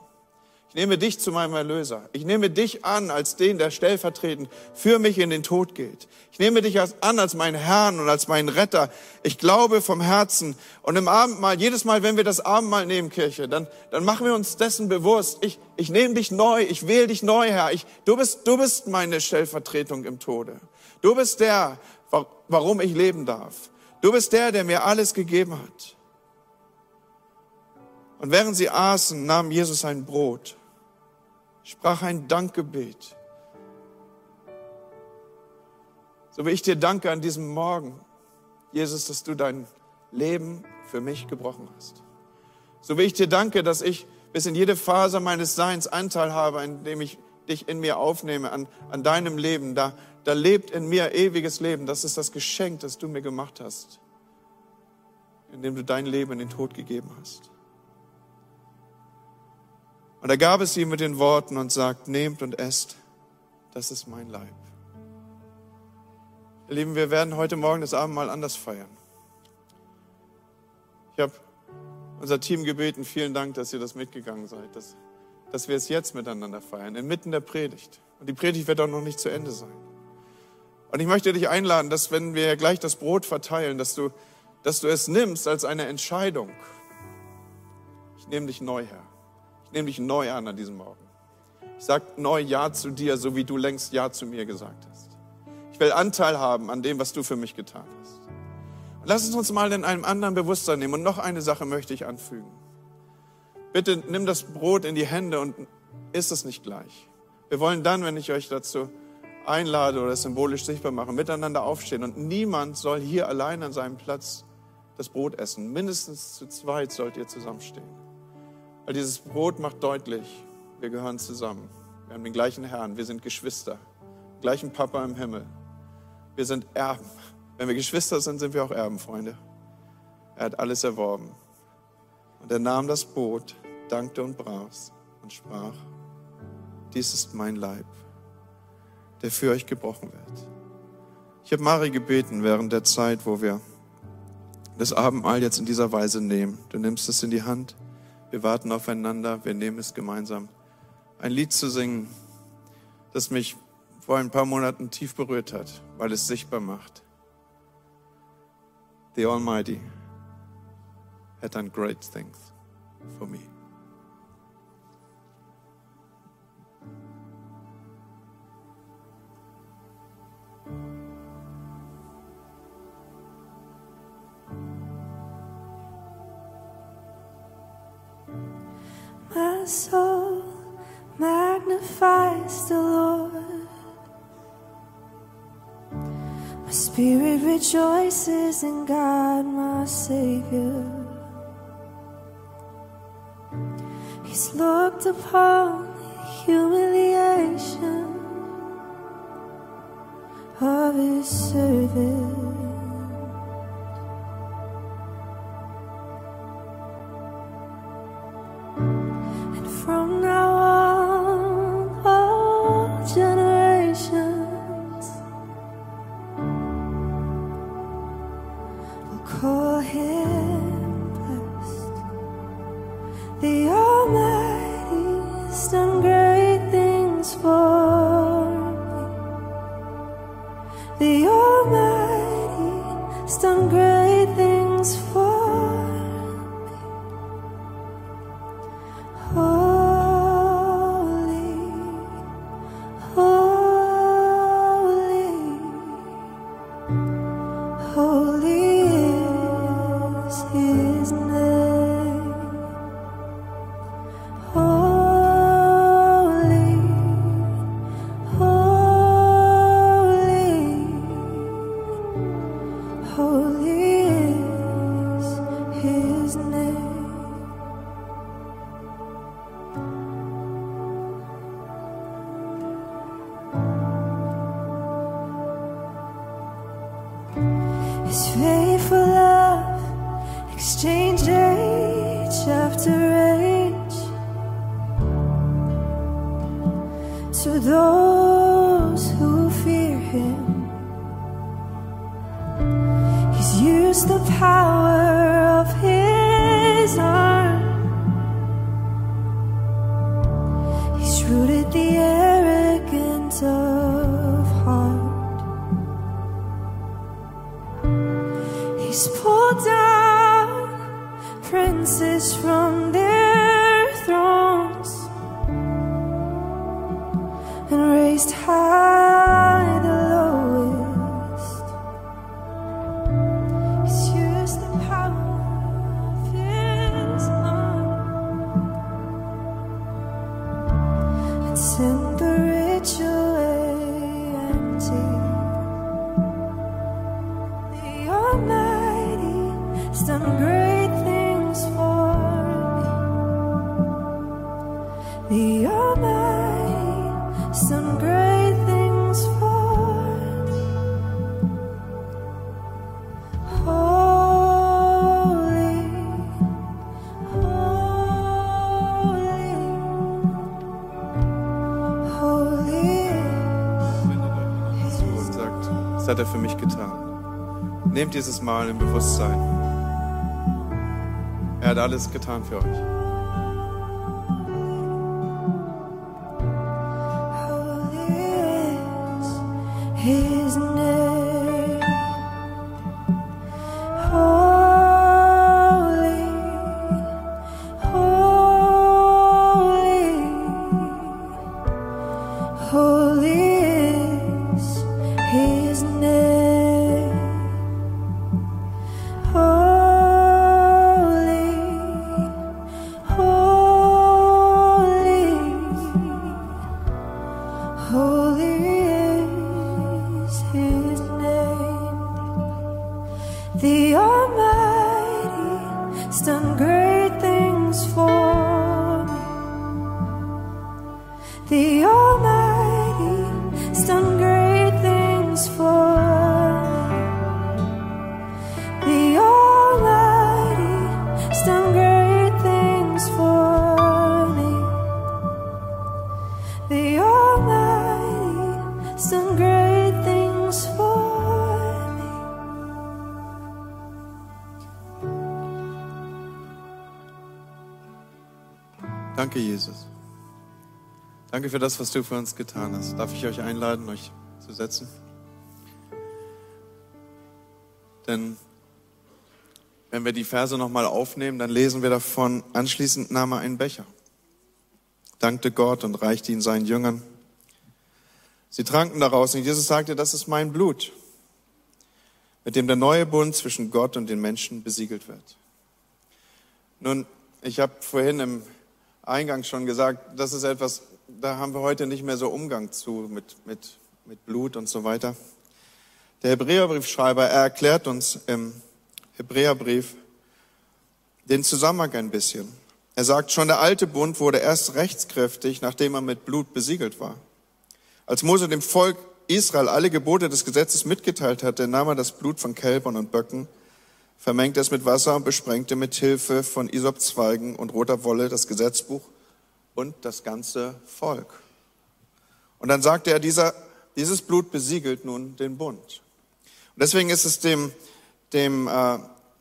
Ich nehme dich zu meinem Erlöser. Ich nehme dich an als den, der stellvertretend für mich in den Tod geht. Ich nehme dich an als meinen Herrn und als meinen Retter. Ich glaube vom Herzen. Und im Abendmahl, jedes Mal, wenn wir das Abendmahl nehmen, Kirche, dann, dann machen wir uns dessen bewusst. Ich, ich nehme dich neu. Ich wähle dich neu, Herr. Ich, du bist, du bist meine Stellvertretung im Tode. Du bist der, warum ich leben darf. Du bist der, der mir alles gegeben hat. Und während sie aßen, nahm Jesus ein Brot sprach ein Dankgebet. So wie ich dir danke an diesem Morgen, Jesus, dass du dein Leben für mich gebrochen hast. So wie ich dir danke, dass ich bis in jede Phase meines Seins Anteil habe, indem ich dich in mir aufnehme, an, an deinem Leben. Da, da lebt in mir ewiges Leben. Das ist das Geschenk, das du mir gemacht hast, indem du dein Leben in den Tod gegeben hast. Und er gab es ihm mit den Worten und sagt, nehmt und esst, das ist mein Leib. Ihr Lieben, wir werden heute Morgen das Abendmahl anders feiern. Ich habe unser Team gebeten, vielen Dank, dass ihr das mitgegangen seid, dass, dass wir es jetzt miteinander feiern, inmitten der Predigt. Und die Predigt wird auch noch nicht zu Ende sein. Und ich möchte dich einladen, dass wenn wir gleich das Brot verteilen, dass du, dass du es nimmst als eine Entscheidung. Ich nehme dich neu, Herr nehme dich neu an an diesem Morgen. Ich sage neu Ja zu dir, so wie du längst Ja zu mir gesagt hast. Ich will Anteil haben an dem, was du für mich getan hast. lass es uns mal in einem anderen Bewusstsein nehmen. Und noch eine Sache möchte ich anfügen. Bitte nimm das Brot in die Hände und isst es nicht gleich. Wir wollen dann, wenn ich euch dazu einlade oder symbolisch sichtbar mache, miteinander aufstehen. Und niemand soll hier allein an seinem Platz das Brot essen. Mindestens zu zweit sollt ihr zusammenstehen. Weil dieses Brot macht deutlich, wir gehören zusammen. Wir haben den gleichen Herrn, wir sind Geschwister, gleichen Papa im Himmel. Wir sind Erben. Wenn wir Geschwister sind, sind wir auch Erben, Freunde. Er hat alles erworben. Und er nahm das Brot, dankte und brach's und sprach, dies ist mein Leib, der für euch gebrochen wird. Ich habe Mari gebeten während der Zeit, wo wir das Abendmahl jetzt in dieser Weise nehmen. Du nimmst es in die Hand wir warten aufeinander, wir nehmen es gemeinsam. Ein Lied zu singen, das mich vor ein paar Monaten tief berührt hat, weil es sichtbar macht. The Almighty had done great things for me. My soul magnifies the Lord. My spirit rejoices in God, my Savior. He's looked upon the humiliation of his servant. His faithful love. Exchanged age after age. To those dieses Mal im Bewusstsein. Er hat alles getan für euch. Holy Danke, Jesus. Danke für das, was du für uns getan hast. Darf ich euch einladen, euch zu setzen? Denn wenn wir die Verse nochmal aufnehmen, dann lesen wir davon, anschließend nahm er einen Becher, dankte Gott und reichte ihn seinen Jüngern. Sie tranken daraus und Jesus sagte, das ist mein Blut, mit dem der neue Bund zwischen Gott und den Menschen besiegelt wird. Nun, ich habe vorhin im eingangs schon gesagt, das ist etwas, da haben wir heute nicht mehr so Umgang zu mit, mit, mit Blut und so weiter. Der Hebräerbriefschreiber, er erklärt uns im Hebräerbrief den Zusammenhang ein bisschen. Er sagt, schon der alte Bund wurde erst rechtskräftig, nachdem er mit Blut besiegelt war. Als Mose dem Volk Israel alle Gebote des Gesetzes mitgeteilt hatte, nahm er das Blut von Kälbern und Böcken, vermengte es mit Wasser und besprengte mit Hilfe von Isopzweigen und roter Wolle das Gesetzbuch und das ganze Volk. Und dann sagte er, dieser, dieses Blut besiegelt nun den Bund. Und deswegen ist es dem, dem äh,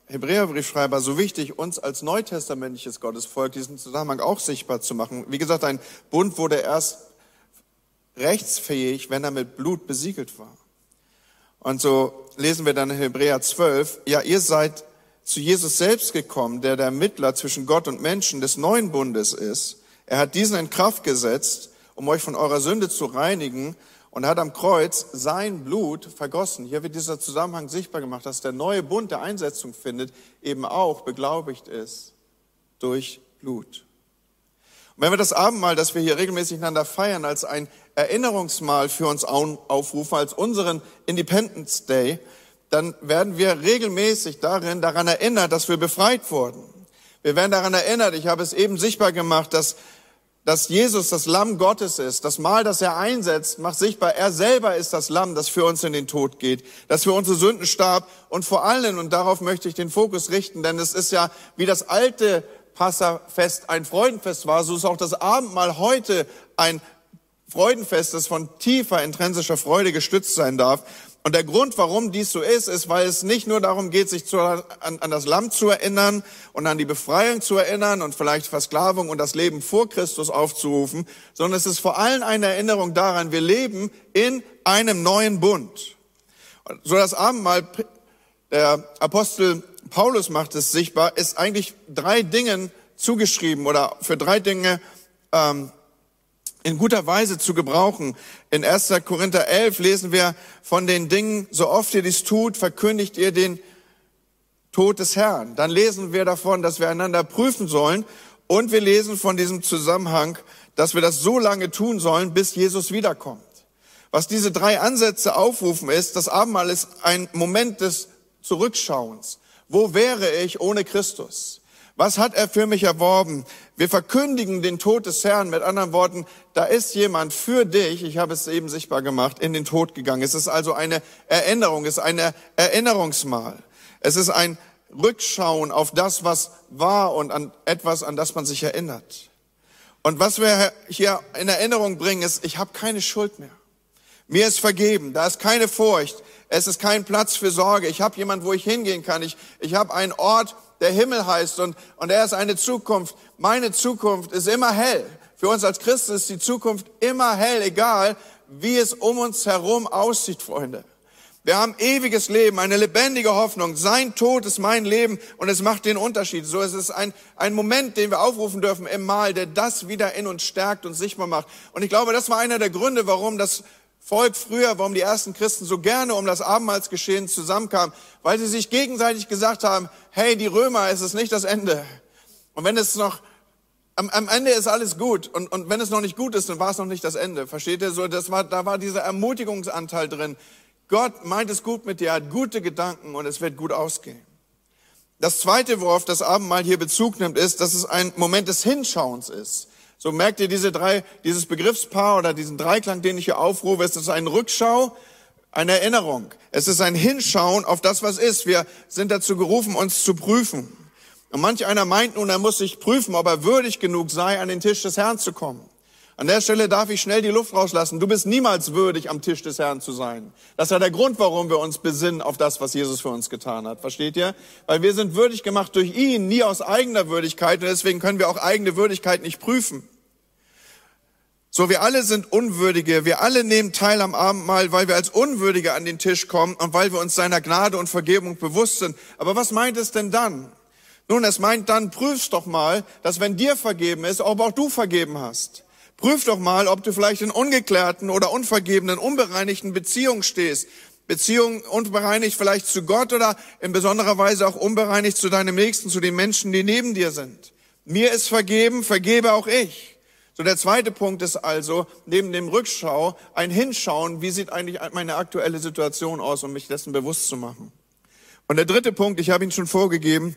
Hebräerbriefschreiber so wichtig, uns als neutestamentliches Gottesvolk diesen Zusammenhang auch sichtbar zu machen. Wie gesagt, ein Bund wurde erst rechtsfähig, wenn er mit Blut besiegelt war. Und so lesen wir dann in Hebräer 12, ja, ihr seid zu Jesus selbst gekommen, der der Mittler zwischen Gott und Menschen des neuen Bundes ist. Er hat diesen in Kraft gesetzt, um euch von eurer Sünde zu reinigen und hat am Kreuz sein Blut vergossen. Hier wird dieser Zusammenhang sichtbar gemacht, dass der neue Bund, der Einsetzung findet, eben auch beglaubigt ist durch Blut. Und wenn wir das Abendmahl, das wir hier regelmäßig einander feiern, als ein Erinnerungsmahl für uns aufrufen, als unseren Independence Day, dann werden wir regelmäßig darin daran erinnert, dass wir befreit wurden. Wir werden daran erinnert, ich habe es eben sichtbar gemacht, dass, dass Jesus das Lamm Gottes ist. Das Mal, das er einsetzt, macht sichtbar, er selber ist das Lamm, das für uns in den Tod geht, das für unsere Sünden starb und vor allem, und darauf möchte ich den Fokus richten, denn es ist ja wie das alte Passafest ein Freudenfest war, so ist auch das Abendmahl heute ein Freudenfest, das von tiefer intrinsischer Freude gestützt sein darf. Und der Grund, warum dies so ist, ist, weil es nicht nur darum geht, sich zu, an, an, das Lamm zu erinnern und an die Befreiung zu erinnern und vielleicht Versklavung und das Leben vor Christus aufzurufen, sondern es ist vor allem eine Erinnerung daran, wir leben in einem neuen Bund. So das Abendmahl, der Apostel Paulus macht es sichtbar, ist eigentlich drei Dingen zugeschrieben oder für drei Dinge ähm, in guter Weise zu gebrauchen. In 1. Korinther 11 lesen wir von den Dingen, so oft ihr dies tut, verkündigt ihr den Tod des Herrn. Dann lesen wir davon, dass wir einander prüfen sollen und wir lesen von diesem Zusammenhang, dass wir das so lange tun sollen, bis Jesus wiederkommt. Was diese drei Ansätze aufrufen ist, das Abendmahl ist ein Moment des Zurückschauens. Wo wäre ich ohne Christus? Was hat er für mich erworben? Wir verkündigen den Tod des Herrn. Mit anderen Worten, da ist jemand für dich, ich habe es eben sichtbar gemacht, in den Tod gegangen. Es ist also eine Erinnerung, es ist ein Erinnerungsmal. Es ist ein Rückschauen auf das, was war und an etwas, an das man sich erinnert. Und was wir hier in Erinnerung bringen, ist, ich habe keine Schuld mehr. Mir ist vergeben, da ist keine Furcht, es ist kein Platz für Sorge. Ich habe jemand, wo ich hingehen kann. Ich, ich habe einen Ort, der Himmel heißt und, und er ist eine Zukunft. Meine Zukunft ist immer hell. Für uns als Christen ist die Zukunft immer hell, egal wie es um uns herum aussieht, Freunde. Wir haben ewiges Leben, eine lebendige Hoffnung. Sein Tod ist mein Leben und es macht den Unterschied. So ist es ein, ein Moment, den wir aufrufen dürfen im Mal, der das wieder in uns stärkt und sichtbar macht. Und ich glaube, das war einer der Gründe, warum das Volk früher, warum die ersten Christen so gerne um das Abendmahlsgeschehen zusammenkamen, weil sie sich gegenseitig gesagt haben, hey, die Römer, es ist nicht das Ende. Und wenn es noch, am, am Ende ist alles gut. Und, und wenn es noch nicht gut ist, dann war es noch nicht das Ende. Versteht ihr so? Das war, da war dieser Ermutigungsanteil drin. Gott meint es gut mit dir, hat gute Gedanken und es wird gut ausgehen. Das zweite, worauf das Abendmahl hier Bezug nimmt, ist, dass es ein Moment des Hinschauens ist. So merkt ihr diese drei, dieses Begriffspaar oder diesen Dreiklang, den ich hier aufrufe. Es ist ein Rückschau, eine Erinnerung. Es ist ein Hinschauen auf das, was ist. Wir sind dazu gerufen, uns zu prüfen. Und manch einer meint nun, er muss sich prüfen, ob er würdig genug sei, an den Tisch des Herrn zu kommen. An der Stelle darf ich schnell die Luft rauslassen. Du bist niemals würdig, am Tisch des Herrn zu sein. Das ist ja der Grund, warum wir uns besinnen auf das, was Jesus für uns getan hat. Versteht ihr? Weil wir sind würdig gemacht durch ihn, nie aus eigener Würdigkeit. Und deswegen können wir auch eigene Würdigkeit nicht prüfen. So, wir alle sind Unwürdige. Wir alle nehmen teil am Abendmahl, weil wir als Unwürdige an den Tisch kommen und weil wir uns seiner Gnade und Vergebung bewusst sind. Aber was meint es denn dann? Nun, es meint dann, prüfst doch mal, dass wenn dir vergeben ist, ob auch du vergeben hast. Prüf doch mal, ob du vielleicht in ungeklärten oder unvergebenen, unbereinigten Beziehungen stehst. Beziehungen unbereinigt vielleicht zu Gott oder in besonderer Weise auch unbereinigt zu deinem Nächsten, zu den Menschen, die neben dir sind. Mir ist vergeben, vergebe auch ich. So der zweite Punkt ist also, neben dem Rückschau, ein Hinschauen, wie sieht eigentlich meine aktuelle Situation aus, um mich dessen bewusst zu machen. Und der dritte Punkt, ich habe ihn schon vorgegeben,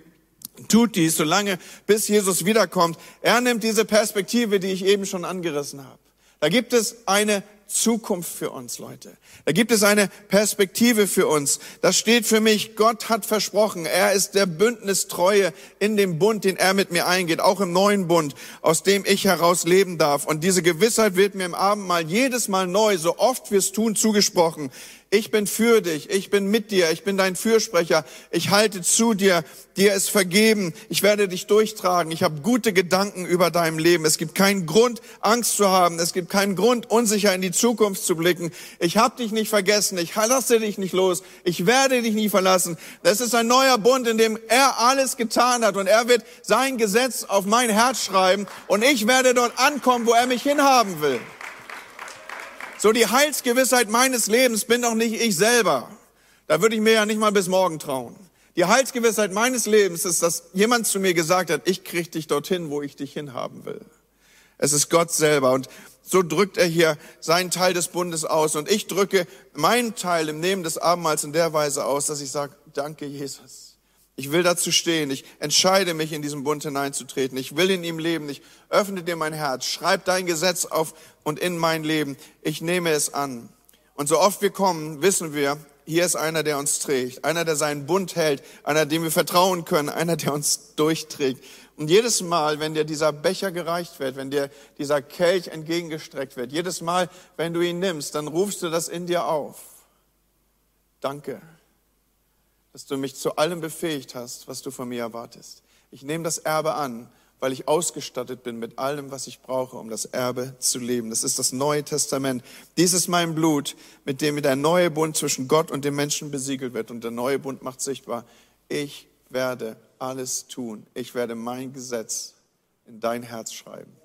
tut dies, solange bis Jesus wiederkommt. Er nimmt diese Perspektive, die ich eben schon angerissen habe. Da gibt es eine Zukunft für uns, Leute. Da gibt es eine Perspektive für uns. Das steht für mich, Gott hat versprochen, er ist der Bündnistreue in dem Bund, den er mit mir eingeht, auch im neuen Bund, aus dem ich heraus leben darf. Und diese Gewissheit wird mir im Abendmahl jedes Mal neu, so oft wir es tun, zugesprochen. Ich bin für dich, ich bin mit dir, ich bin dein Fürsprecher, ich halte zu dir, dir ist vergeben, ich werde dich durchtragen, ich habe gute Gedanken über dein Leben. Es gibt keinen Grund, Angst zu haben, es gibt keinen Grund, unsicher in die Zukunft zu blicken. Ich habe dich nicht vergessen, ich lasse dich nicht los, ich werde dich nie verlassen. Das ist ein neuer Bund, in dem er alles getan hat. Und er wird sein Gesetz auf mein Herz schreiben. Und ich werde dort ankommen, wo er mich hinhaben will. So die Heilsgewissheit meines Lebens bin doch nicht ich selber. Da würde ich mir ja nicht mal bis morgen trauen. Die Heilsgewissheit meines Lebens ist, dass jemand zu mir gesagt hat, ich krieg dich dorthin, wo ich dich hinhaben will. Es ist Gott selber. Und so drückt er hier seinen Teil des Bundes aus. Und ich drücke meinen Teil im Nehmen des Abendmahls in der Weise aus, dass ich sage, danke Jesus. Ich will dazu stehen. Ich entscheide mich, in diesen Bund hineinzutreten. Ich will in ihm leben. Ich öffne dir mein Herz. Schreib dein Gesetz auf und in mein Leben. Ich nehme es an. Und so oft wir kommen, wissen wir, hier ist einer, der uns trägt. Einer, der seinen Bund hält. Einer, dem wir vertrauen können. Einer, der uns durchträgt. Und jedes Mal, wenn dir dieser Becher gereicht wird, wenn dir dieser Kelch entgegengestreckt wird, jedes Mal, wenn du ihn nimmst, dann rufst du das in dir auf. Danke dass du mich zu allem befähigt hast, was du von mir erwartest. Ich nehme das Erbe an, weil ich ausgestattet bin mit allem, was ich brauche, um das Erbe zu leben. Das ist das Neue Testament. Dies ist mein Blut, mit dem der neue Bund zwischen Gott und dem Menschen besiegelt wird. Und der neue Bund macht sichtbar, ich werde alles tun. Ich werde mein Gesetz in dein Herz schreiben.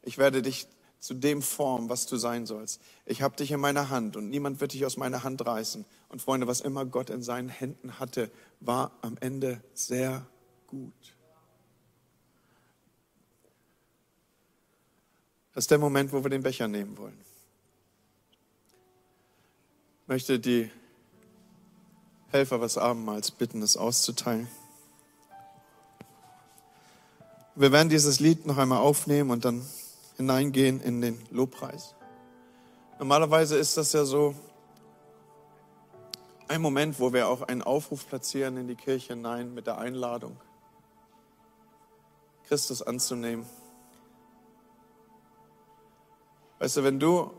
Ich werde dich zu dem formen, was du sein sollst. Ich habe dich in meiner Hand und niemand wird dich aus meiner Hand reißen. Und Freunde, was immer Gott in seinen Händen hatte, war am Ende sehr gut. Das ist der Moment, wo wir den Becher nehmen wollen. Ich möchte die Helfer was Abendmahls bitten, es auszuteilen. Wir werden dieses Lied noch einmal aufnehmen und dann hineingehen in den Lobpreis. Normalerweise ist das ja so ein Moment, wo wir auch einen Aufruf platzieren in die Kirche hinein mit der Einladung, Christus anzunehmen. Weißt du, wenn du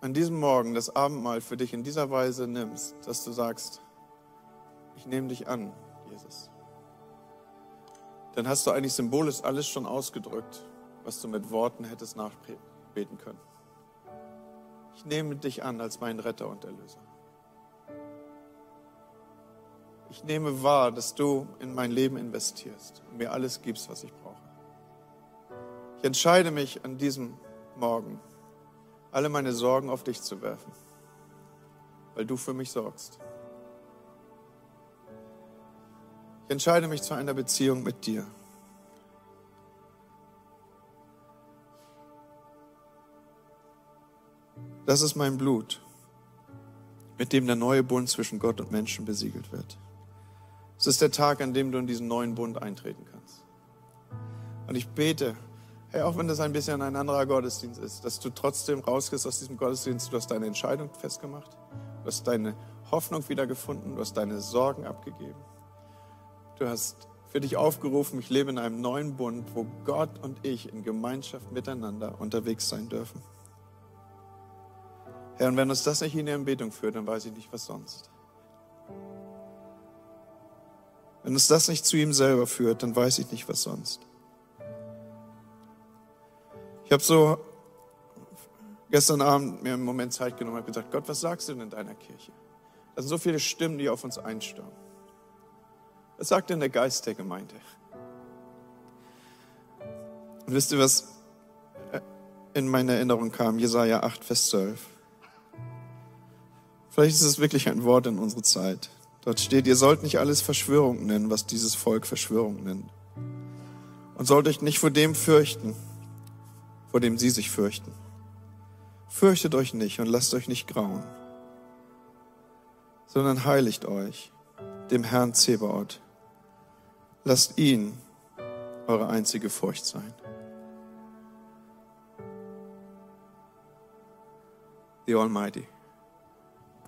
an diesem Morgen das Abendmahl für dich in dieser Weise nimmst, dass du sagst, ich nehme dich an, Jesus, dann hast du eigentlich symbolisch alles schon ausgedrückt was du mit Worten hättest nachbeten können. Ich nehme dich an als meinen Retter und Erlöser. Ich nehme wahr, dass du in mein Leben investierst und mir alles gibst, was ich brauche. Ich entscheide mich an diesem Morgen, alle meine Sorgen auf dich zu werfen, weil du für mich sorgst. Ich entscheide mich zu einer Beziehung mit dir. Das ist mein Blut, mit dem der neue Bund zwischen Gott und Menschen besiegelt wird. Es ist der Tag, an dem du in diesen neuen Bund eintreten kannst. Und ich bete, hey, auch wenn das ein bisschen ein anderer Gottesdienst ist, dass du trotzdem rausgehst aus diesem Gottesdienst, du hast deine Entscheidung festgemacht, du hast deine Hoffnung wiedergefunden, du hast deine Sorgen abgegeben. Du hast für dich aufgerufen, ich lebe in einem neuen Bund, wo Gott und ich in Gemeinschaft miteinander unterwegs sein dürfen. Und wenn uns das nicht in die Anbetung führt, dann weiß ich nicht, was sonst. Wenn uns das nicht zu ihm selber führt, dann weiß ich nicht, was sonst. Ich habe so gestern Abend mir einen Moment Zeit genommen und gesagt, Gott, was sagst du denn in deiner Kirche? Da sind so viele Stimmen, die auf uns einstürmen. Was sagt denn der Geist der Gemeinde? Und wisst ihr, was in meine Erinnerung kam? Jesaja 8, Vers 12. Vielleicht ist es wirklich ein Wort in unsere Zeit. Dort steht, ihr sollt nicht alles Verschwörung nennen, was dieses Volk Verschwörung nennt. Und sollt euch nicht vor dem fürchten, vor dem sie sich fürchten. Fürchtet euch nicht und lasst euch nicht grauen, sondern heiligt euch dem Herrn Zebaoth. Lasst ihn eure einzige Furcht sein. The Almighty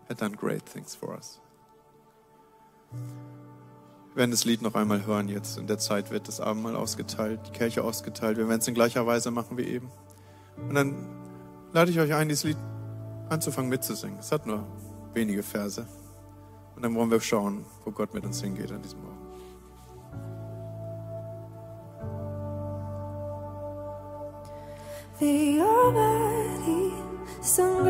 had done great things for us. Wir werden das Lied noch einmal hören jetzt. In der Zeit wird das Abendmahl ausgeteilt, die Kirche ausgeteilt. Wir werden es in gleicher Weise machen wie eben. Und dann lade ich euch ein, dieses Lied anzufangen mitzusingen. Es hat nur wenige Verse. Und dann wollen wir schauen, wo Gott mit uns hingeht an diesem Morgen. The Almighty some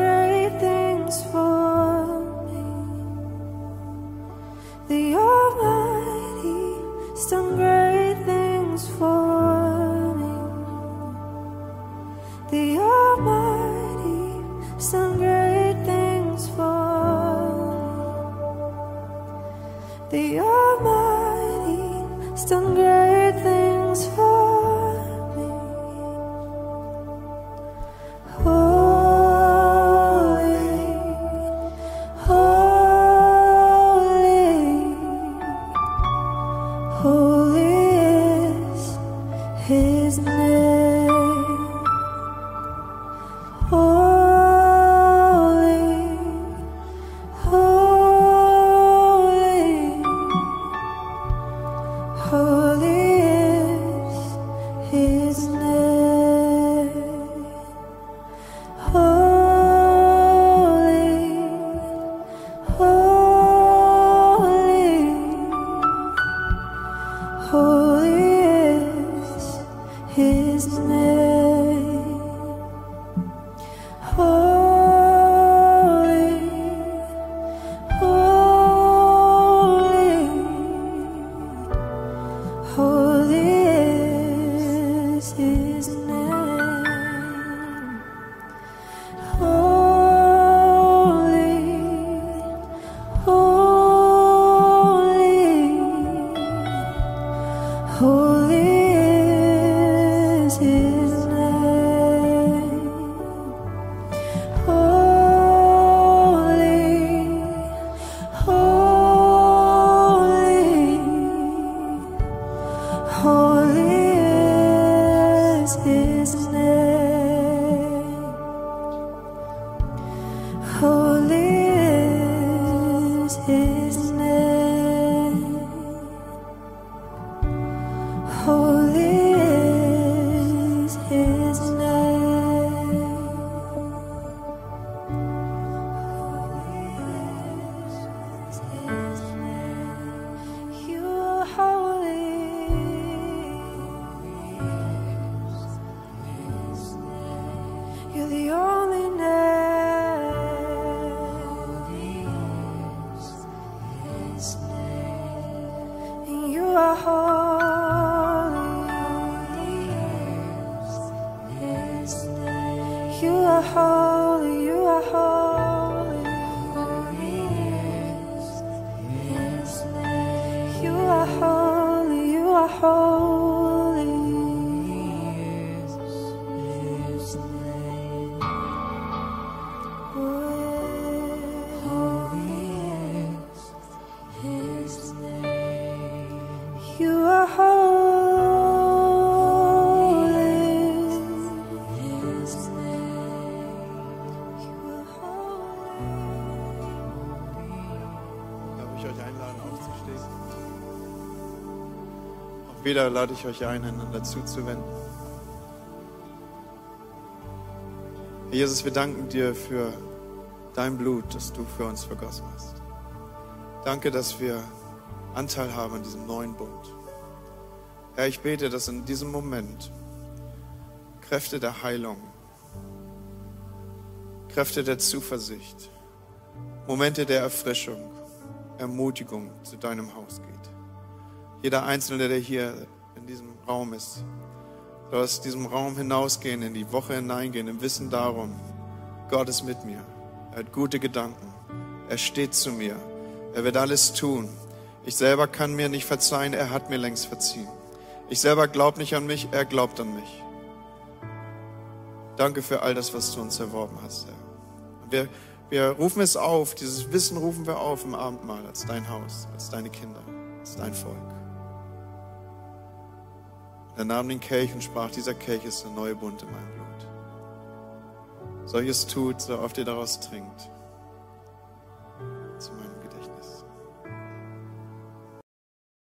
wieder lade ich euch ein, einander zuzuwenden. Herr Jesus, wir danken dir für dein Blut, das du für uns vergossen hast. Danke, dass wir Anteil haben an diesem neuen Bund. Herr, ich bete, dass in diesem Moment Kräfte der Heilung, Kräfte der Zuversicht, Momente der Erfrischung, Ermutigung zu deinem Haus geht. Jeder Einzelne, der hier in diesem Raum ist, soll aus diesem Raum hinausgehen, in die Woche hineingehen, im Wissen darum, Gott ist mit mir. Er hat gute Gedanken. Er steht zu mir. Er wird alles tun. Ich selber kann mir nicht verzeihen. Er hat mir längst verziehen. Ich selber glaube nicht an mich, er glaubt an mich. Danke für all das, was du uns erworben hast, Herr. Wir, wir rufen es auf, dieses Wissen rufen wir auf im Abendmahl als dein Haus, als deine Kinder, als dein Volk. Er nahm den Kelch und sprach, dieser Kelch ist der neue Bund in meinem Blut. Solches tut, so oft ihr daraus trinkt